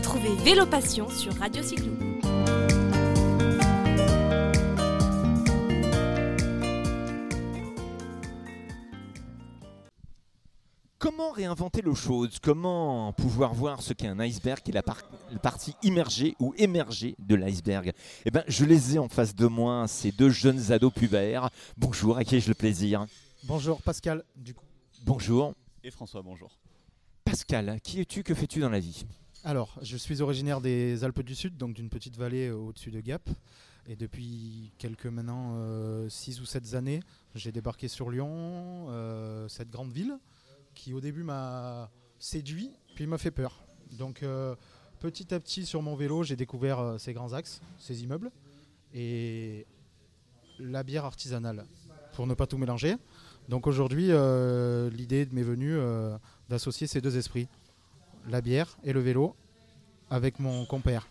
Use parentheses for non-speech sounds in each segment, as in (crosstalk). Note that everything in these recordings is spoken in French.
Retrouvez Vélo Passion sur Radio Cyclo. Comment réinventer l'eau chaude? Comment pouvoir voir ce qu'est un iceberg et la, par- la partie immergée ou émergée de l'iceberg? Eh ben, je les ai en face de moi, ces deux jeunes ados pubères. Bonjour, à qui ai-je le plaisir? Bonjour Pascal, du coup. Bonjour. Et François, bonjour. Pascal, qui es-tu? Que fais-tu dans la vie? Alors, je suis originaire des Alpes du Sud, donc d'une petite vallée euh, au-dessus de Gap. Et depuis quelques maintenant 6 ou 7 années, j'ai débarqué sur Lyon, euh, cette grande ville, qui au début m'a séduit, puis m'a fait peur. Donc euh, petit à petit sur mon vélo, j'ai découvert euh, ces grands axes, ces immeubles, et la bière artisanale, pour ne pas tout mélanger. Donc aujourd'hui, euh, l'idée m'est venue euh, d'associer ces deux esprits, la bière et le vélo, avec mon compère.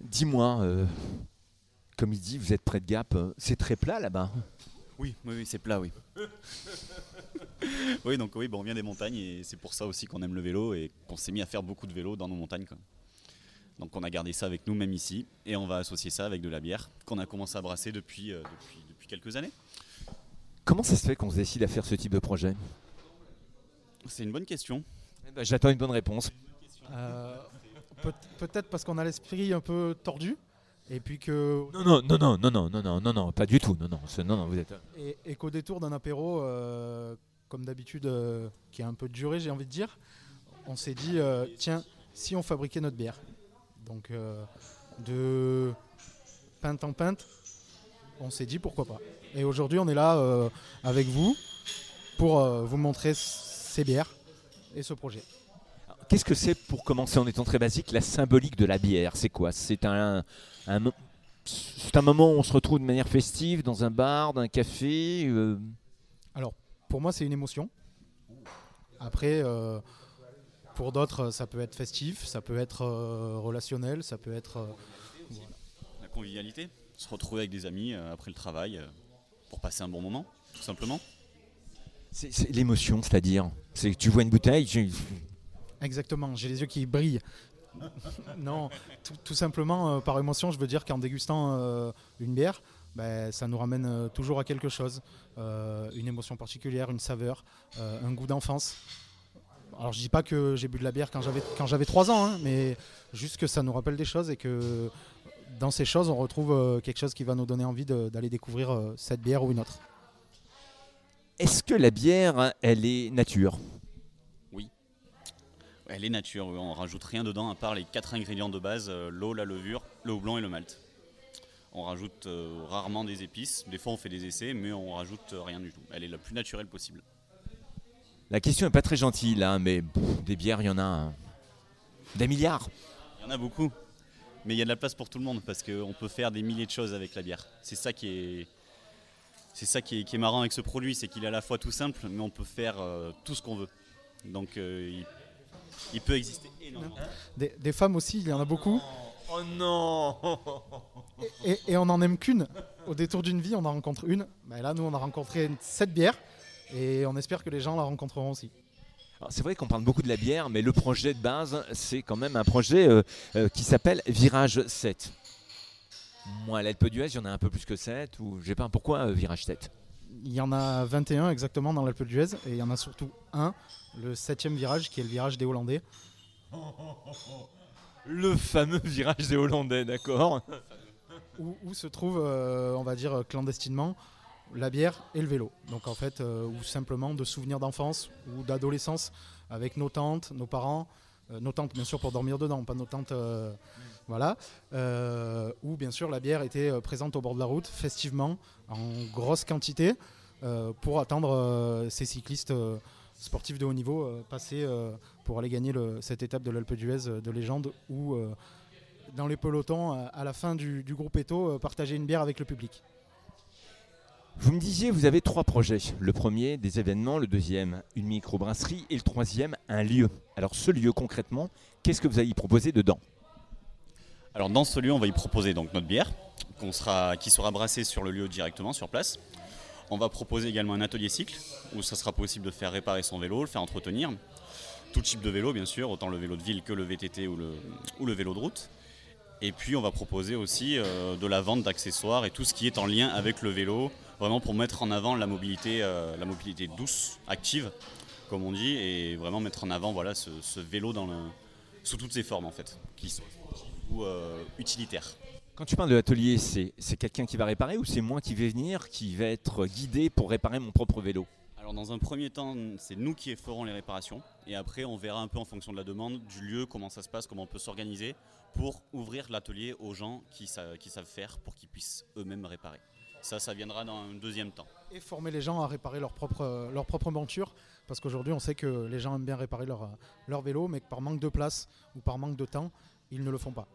Dis-moi, euh, comme il dit, vous êtes près de Gap, euh, c'est très plat là-bas. Oui, oui, oui, c'est plat, oui. (laughs) oui, donc oui, bon, on vient des montagnes et c'est pour ça aussi qu'on aime le vélo et qu'on s'est mis à faire beaucoup de vélo dans nos montagnes. quoi. Donc on a gardé ça avec nous même ici et on va associer ça avec de la bière qu'on a commencé à brasser depuis, euh, depuis, depuis quelques années. Comment ça se fait qu'on se décide à faire ce type de projet? C'est une bonne question. Eh ben, J'attends une bonne réponse. Euh, peut- Peut-être parce qu'on a l'esprit un peu tordu, et puis que Non, non, non, non, non, non, non, non, non, non, pas du tout. Non, non, non, non, vous êtes. et, et qu'au détour d'un apéro, euh, comme d'habitude, euh, qui a un peu duré, j'ai envie de dire, on s'est dit euh, tiens, si on fabriquait notre bière. Donc euh, de pinte en pinte, on s'est dit pourquoi pas. Et aujourd'hui, on est là euh, avec vous pour euh, vous montrer ces bières et ce projet. Qu'est-ce que c'est, pour commencer en étant très basique, la symbolique de la bière? C'est quoi? C'est un, un un moment où on se retrouve de manière festive dans un bar, dans un café. euh, Pour moi, c'est une émotion. Après, euh, pour d'autres, ça peut être festif, ça peut être euh, relationnel, ça peut être. euh, La convivialité, se retrouver avec des amis euh, après le travail euh, pour passer un bon moment, tout simplement? C'est l'émotion, c'est-à-dire. C'est tu vois une bouteille, tu- Exactement, j'ai les yeux qui brillent. (laughs) non, tout, simplement euh, par émotion, je veux dire qu'en dégustant euh, une bière, ben, ça nous ramène euh, toujours à quelque chose. Une émotion particulière, une saveur, un goût d'enfance. Alors je dis pas que j'ai bu de la bière quand j'avais quand j'avais 3 ans, hein, mais juste que ça nous rappelle des choses et que dans ces choses, on retrouve quelque chose qui va nous donner envie d'aller découvrir cette bière ou une autre. Est-ce que la bière, elle est nature? Elle est nature, oui, on rajoute rien dedans à part les quatre ingrédients de base, euh, l'eau, la levure, le houblon et le malt. On rajoute euh, rarement des épices, des fois on fait des essais, mais on rajoute euh, rien du tout. Elle est la plus naturelle possible. La question est pas très gentille là, mais pff, des bières, il y en a hein, des milliards. Il y en a beaucoup, mais il y a de la place pour tout le monde parce qu'on peut faire des milliers de choses avec la bière. C'est ça qui est, c'est ça qui est, qui est marrant avec ce produit, c'est qu'il est à la fois tout simple, mais on peut faire euh, tout ce qu'on veut. Donc euh, il, il peut exister énormément. Des, des femmes aussi, il y en a beaucoup. Oh non Et, et on n'en aime qu'une. Au détour d'une vie, on en rencontre une. Là, nous, on a rencontré cette bière. Et on espère que les gens la rencontreront aussi. C'est vrai qu'on parle beaucoup de la bière, mais le projet de base, c'est quand même un projet euh, euh, qui s'appelle Virage 7. Moi, à l'Alpe d'Huez, il y en a un peu plus que 7, ou je sais pas pourquoi euh, Virage 7. Il y en a 21 exactement dans l'Alpe d'Huez. Et il y en a surtout un, le septième virage, qui est le virage des Hollandais. (laughs) Le fameux virage des Hollandais, d'accord (laughs) Où, où se trouve, euh, on va dire clandestinement, la bière et le vélo. Donc en fait, euh, ou simplement de souvenirs d'enfance ou d'adolescence avec nos tantes, nos parents. euh, nos tantes, bien sûr, pour dormir dedans, pas nos tantes. Voilà. Euh, où, bien sûr, la bière était euh, présente au bord de la route, festivement, en grosse quantité, euh, pour attendre ces cyclistes sportifs de haut niveau passer pour aller gagner cette étape de l'Alpe d'Huez de légende où, dans les pelotons, à- la fin du, groupe Eto, partager une bière avec le public. Vous me disiez, vous avez trois projets. Le premier, des événements. Le deuxième, une microbrasserie. Et le troisième, un lieu. Alors, ce lieu, concrètement, qu'est-ce que vous allez proposer dedans? Alors dans ce lieu, on va y proposer donc notre bière, qui sera brassée sur le lieu directement, sur place. On va proposer également un atelier cycle, où ça sera possible de faire réparer son vélo, le faire entretenir. tout type de vélo bien sûr, autant le vélo de ville que le VTT ou le, vélo de route. Et puis on va proposer aussi euh, de la vente d'accessoires et tout ce qui est en lien avec le vélo, vraiment pour mettre en avant la mobilité, euh, douce, active, comme on dit, et vraiment mettre en avant voilà, ce, vélo sous toutes ses formes en fait, ou euh, utilitaires. Quand tu parles de l'atelier, c'est c'est quelqu'un qui va réparer ou c'est moi qui vais venir, qui va être guidé pour réparer mon propre vélo? Alors dans un premier temps, c'est nous qui ferons les réparations et après on verra un peu en fonction de la demande du lieu, comment ça se passe, comment on peut s'organiser pour ouvrir l'atelier aux gens qui, sa- qui savent faire pour qu'ils puissent eux-mêmes réparer. Ça, ça viendra dans un deuxième temps. Et former les gens à réparer leur propre, leur propre monture. Parce qu'aujourd'hui, on sait que les gens aiment bien réparer leur, leur vélo, mais que par manque de place ou par manque de temps, ils ne le font pas.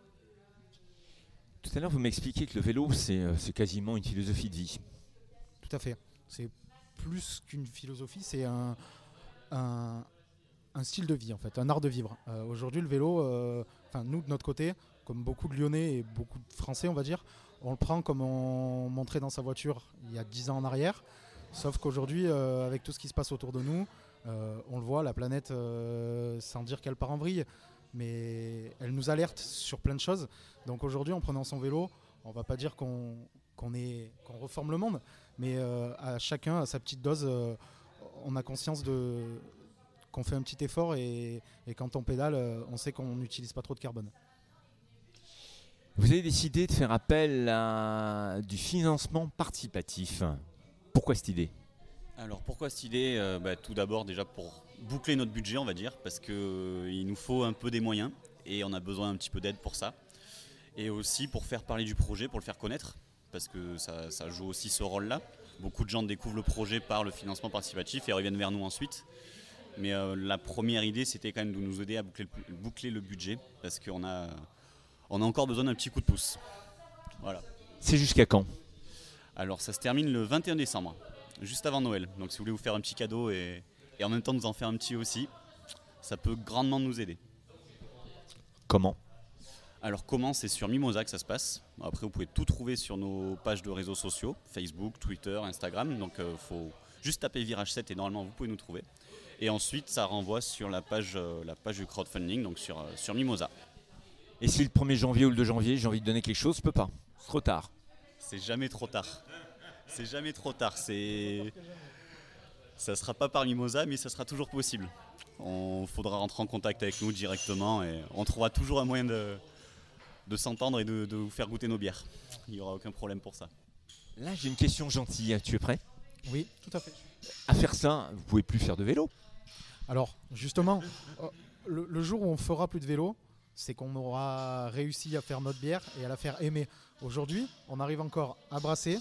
Tout à l'heure, vous m'expliquiez que le vélo, c'est euh, c'est quasiment une philosophie de vie. Tout à fait. C'est plus qu'une philosophie, c'est un, un, un style de vie en fait, un art de vivre. Euh, Aujourd'hui, le vélo, euh, nous de notre côté, comme beaucoup de Lyonnais et beaucoup de Français, on va dire, on le prend comme on montrait dans sa voiture il y a 10 ans en arrière. Sauf qu'aujourd'hui, euh, avec tout ce qui se passe autour de nous, on le voit, la planète, sans dire qu'elle part en vrille, mais elle nous alerte sur plein de choses. Donc aujourd'hui, en prenant son vélo, on va pas dire qu'on qu'on est- qu'on reforme le monde, mais euh, à chacun, à sa petite dose, euh, on a conscience de qu'on fait un petit effort et, et quand on pédale, euh, on sait qu'on n'utilise pas trop de carbone. Vous avez décidé de faire appel à du financement participatif. Pourquoi cette idée? Alors pourquoi cette idée? Euh, bah, Tout d'abord déjà pour boucler notre budget on va dire parce qu'il nous faut un peu des moyens et on a besoin un petit peu d'aide pour ça. Et aussi pour faire parler du projet, pour le faire connaître parce que ça, ça joue aussi ce rôle-là. Beaucoup de gens découvrent le projet par le financement participatif et reviennent vers nous ensuite. Mais euh, la première idée c'était quand même de nous aider à boucler le, boucler le budget parce qu'on a, on a encore besoin d'un petit coup de pouce. Voilà. C'est jusqu'à quand? Alors ça se termine le 21 décembre, juste avant Noël. Donc si vous voulez vous faire un petit cadeau et, et en même temps nous en faire un petit aussi, ça peut grandement nous aider. Comment? Alors comment? C'est sur Mimosa que ça se passe. Après vous pouvez tout trouver sur nos pages de réseaux sociaux, Facebook, Twitter, Instagram. Donc il faut juste taper Virage 7 et normalement vous pouvez nous trouver. Et ensuite ça renvoie sur la page, euh, la page du crowdfunding, donc sur, euh, sur Mimosa. Et si le 1er janvier ou le 2 janvier, j'ai envie de donner quelque chose, je peux pas. C'est trop tard. C'est jamais trop tard. C'est jamais trop tard. C'est ça sera pas par Mimosa, mais ça sera toujours possible. On faudra rentrer en contact avec nous directement et on trouvera toujours un moyen de, de s'entendre et de, de vous faire goûter nos bières. Il n'y aura aucun problème pour ça. Là, j'ai une question gentille. Tu es prêt? Oui, tout à fait. À faire ça, vous pouvez plus faire de vélo. Alors, justement, euh, le, le jour où on fera plus de vélo, c'est qu'on aura réussi à faire notre bière et à la faire aimer. Aujourd'hui, on arrive encore à brasser,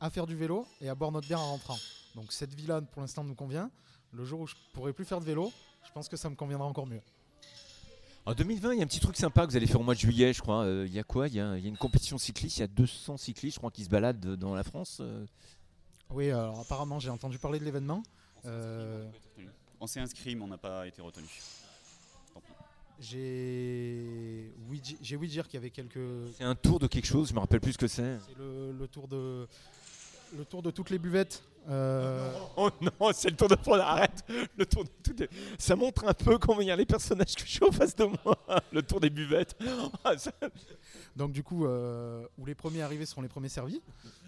à faire du vélo et à boire notre bière en rentrant. Donc cette vie-là, pour l'instant, nous convient. Le jour où je pourrai plus faire de vélo, je pense que ça me conviendra encore mieux. En 2020, il y a un petit truc sympa que vous allez faire au mois de juillet, je crois. Euh, Il y a quoi? Il y a, il y a une compétition cycliste. Il y a 200 cyclistes, je crois, qui se baladent dans la France. euh. Oui, alors apparemment, j'ai entendu parler de l'événement. Euh, On s'est inscrit, mais on n'a pas été retenu. j'ai j'ai oui dire qu'il y avait quelques. C'est un tour de quelque chose, je me rappelle plus ce que c'est. C'est le, le tour de le tour de toutes les buvettes. Euh, Oh non, c'est le tour de France. Arrête Le tour de Ça montre un peu combien il y a les personnages que j'ai en face de moi. (laughs) Le tour des buvettes. (laughs) Ah, Donc du coup, euh, où les premiers arrivés seront les premiers servis.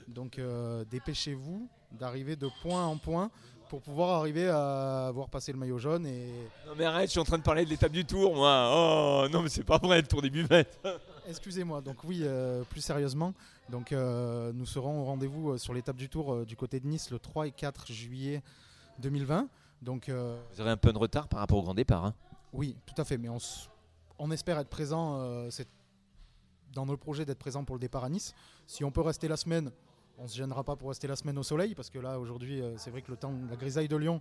Donc euh, dépêchez-vous d'arriver de point en point pour pouvoir arriver à voir passer le maillot jaune. Et Non mais arrête, je suis en train de parler de l'étape du tour, moi. Oh non mais c'est pas vrai, le tour des buvettes. (laughs) excusez-moi. Donc oui, euh, plus sérieusement, donc euh, nous serons au rendez-vous euh, sur l'étape du Tour du côté de Nice le 3 et 4 juillet 2020. Donc Vous aurez un peu de retard par rapport au grand départ. hein. oui, tout à fait. Mais on, s- on espère être présent. c'est dans nos projets d'être présent pour le départ à Nice. Si on peut rester la semaine, on se gênera pas pour rester la semaine au soleil parce que là aujourd'hui c'est vrai que le temps, la grisaille de Lyon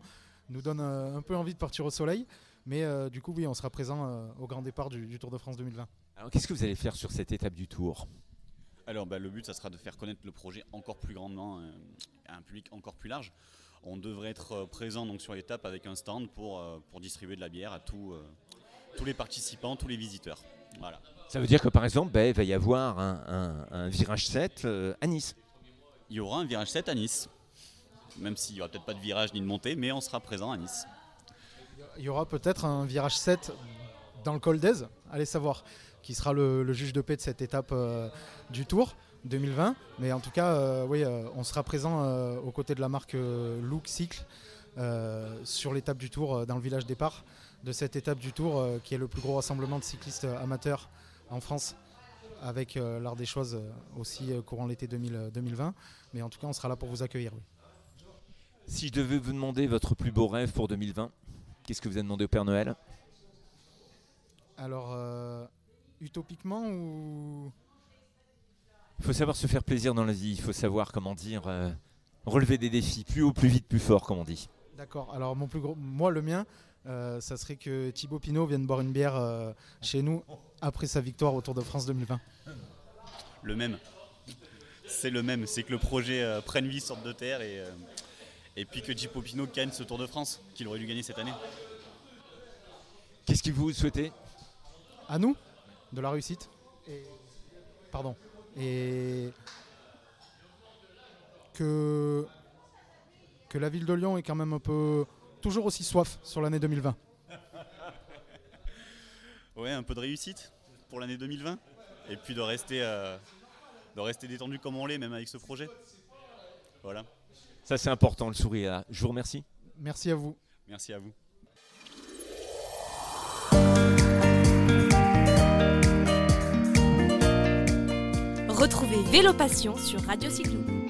nous donne un peu envie de partir au soleil. Mais euh, du coup oui, on sera présent euh, au grand départ du, du Tour de France 2020. Alors qu'est-ce que vous allez faire sur cette étape du tour? Alors bah, le but, ça sera de faire connaître le projet encore plus grandement euh, à un public encore plus large. On devrait être présent donc, sur l'étape avec un stand pour, euh, pour distribuer de la bière à tous, euh, tous les participants, tous les visiteurs. Voilà. Ça veut dire que par exemple, ben, il va y avoir un, un- un virage 7 euh, à Nice. Il y aura un virage 7 à Nice, même s'il n'y aura peut-être pas de virage ni de montée, mais on sera présent à Nice. Il y aura peut-être un virage 7 dans le col d'Aise, allez savoir, qui sera le, juge de paix de cette étape euh, du Tour 2020. Mais en tout cas, euh, oui, euh, on sera présent aux côtés de la marque Look Cycle sur l'étape du Tour dans le village départ de cette étape du Tour qui est le plus gros rassemblement de cyclistes amateurs en France avec l'art des choses aussi courant l'été 2000, euh, 2020. Mais en tout cas, on sera là pour vous accueillir. Si je devais vous demander votre plus beau rêve pour 2020, qu'est-ce que vous avez demandé au Père Noël? Alors, euh, utopiquement ou Il faut savoir se faire plaisir dans la vie, il faut savoir, comment dire, euh, relever des défis plus haut, plus vite, plus fort, comme on dit. D'accord. Alors mon plus gros, moi le mien, euh, ça serait que Thibaut Pinot vienne boire une bière euh, chez nous après sa victoire au Tour de France 2020. Le même. C'est le même. C'est que le projet euh, prenne vie, sorte de terre et, euh, et puis que Pinot gagne ce Tour de France qu'il aurait dû gagner cette année. Qu'est-ce que vous souhaitez À nous, de la réussite. Et... Pardon. Et que que la ville de Lyon est quand même un peu toujours aussi soif sur l'année 2020. Ouais, un peu de réussite pour l'année 2020 et puis de rester, euh, de rester détendu comme on l'est, même avec ce projet. Voilà. Ça c'est important, le sourire. là. Je vous remercie. Merci à vous. Merci à vous. Retrouvez Vélo Passion sur Radio Cyclo.